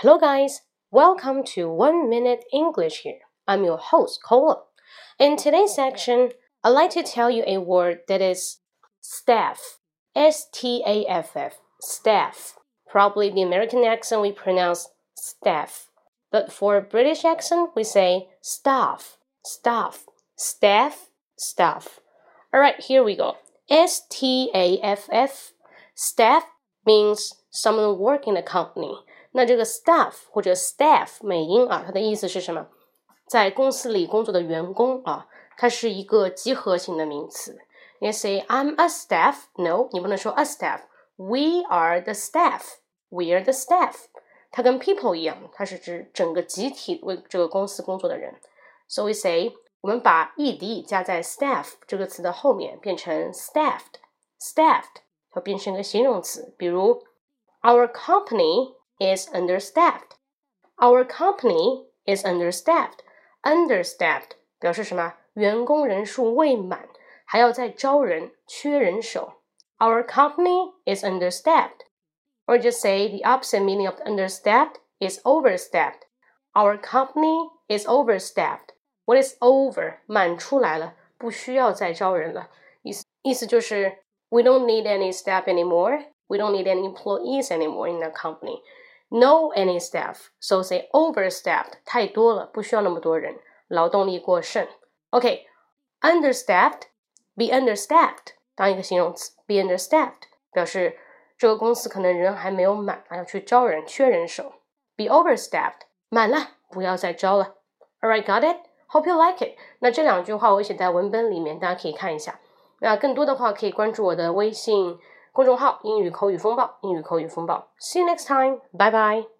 Hello, guys. Welcome to One Minute English here. I'm your host, Cola. In today's section, I'd like to tell you a word that is staff. S T A F F. Staff. Probably the American accent we pronounce staff. But for a British accent, we say staff. Staff. Staff. Staff. Alright, here we go. S T A F F. Staff means someone working in a company. 那这个 staff 或者 staff 美音啊，它的意思是什么？在公司里工作的员工啊，它是一个集合型的名词。你 say I'm a staff，no，你不能说 a staff。We are the staff. We are the staff. 它跟 people 一样，它是指整个集体为这个公司工作的人。So we say 我们把 ed 加在 staff 这个词的后面，变成 staffed，staffed，它变成一个形容词。比如 Our company is understaffed. Our company is understaffed. Understaffed 表示什么？员工人数未满，还要再招人，缺人手。Our company is understaffed. Or just say the opposite meaning of understaffed is overstaffed. Our company is overstaffed. What is over？满出来了，不需要再招人了。意思意思就是 we don't need any staff anymore. We don't need any employees anymore in the company No any staff, so say overstaffed 太多了，不需要那么多人，劳动力过剩。OK, understaffed, be understaffed 当一个形容词，be understaffed 表示这个公司可能人还没有满，还要去招人，缺人手。Be overstaffed 满了，不要再招了。All right, got it? Hope you like it. 那这两句话我写在文本里面，大家可以看一下。那更多的话可以关注我的微信。公众号英语口语风暴，英语口语风暴。See you next time. Bye bye.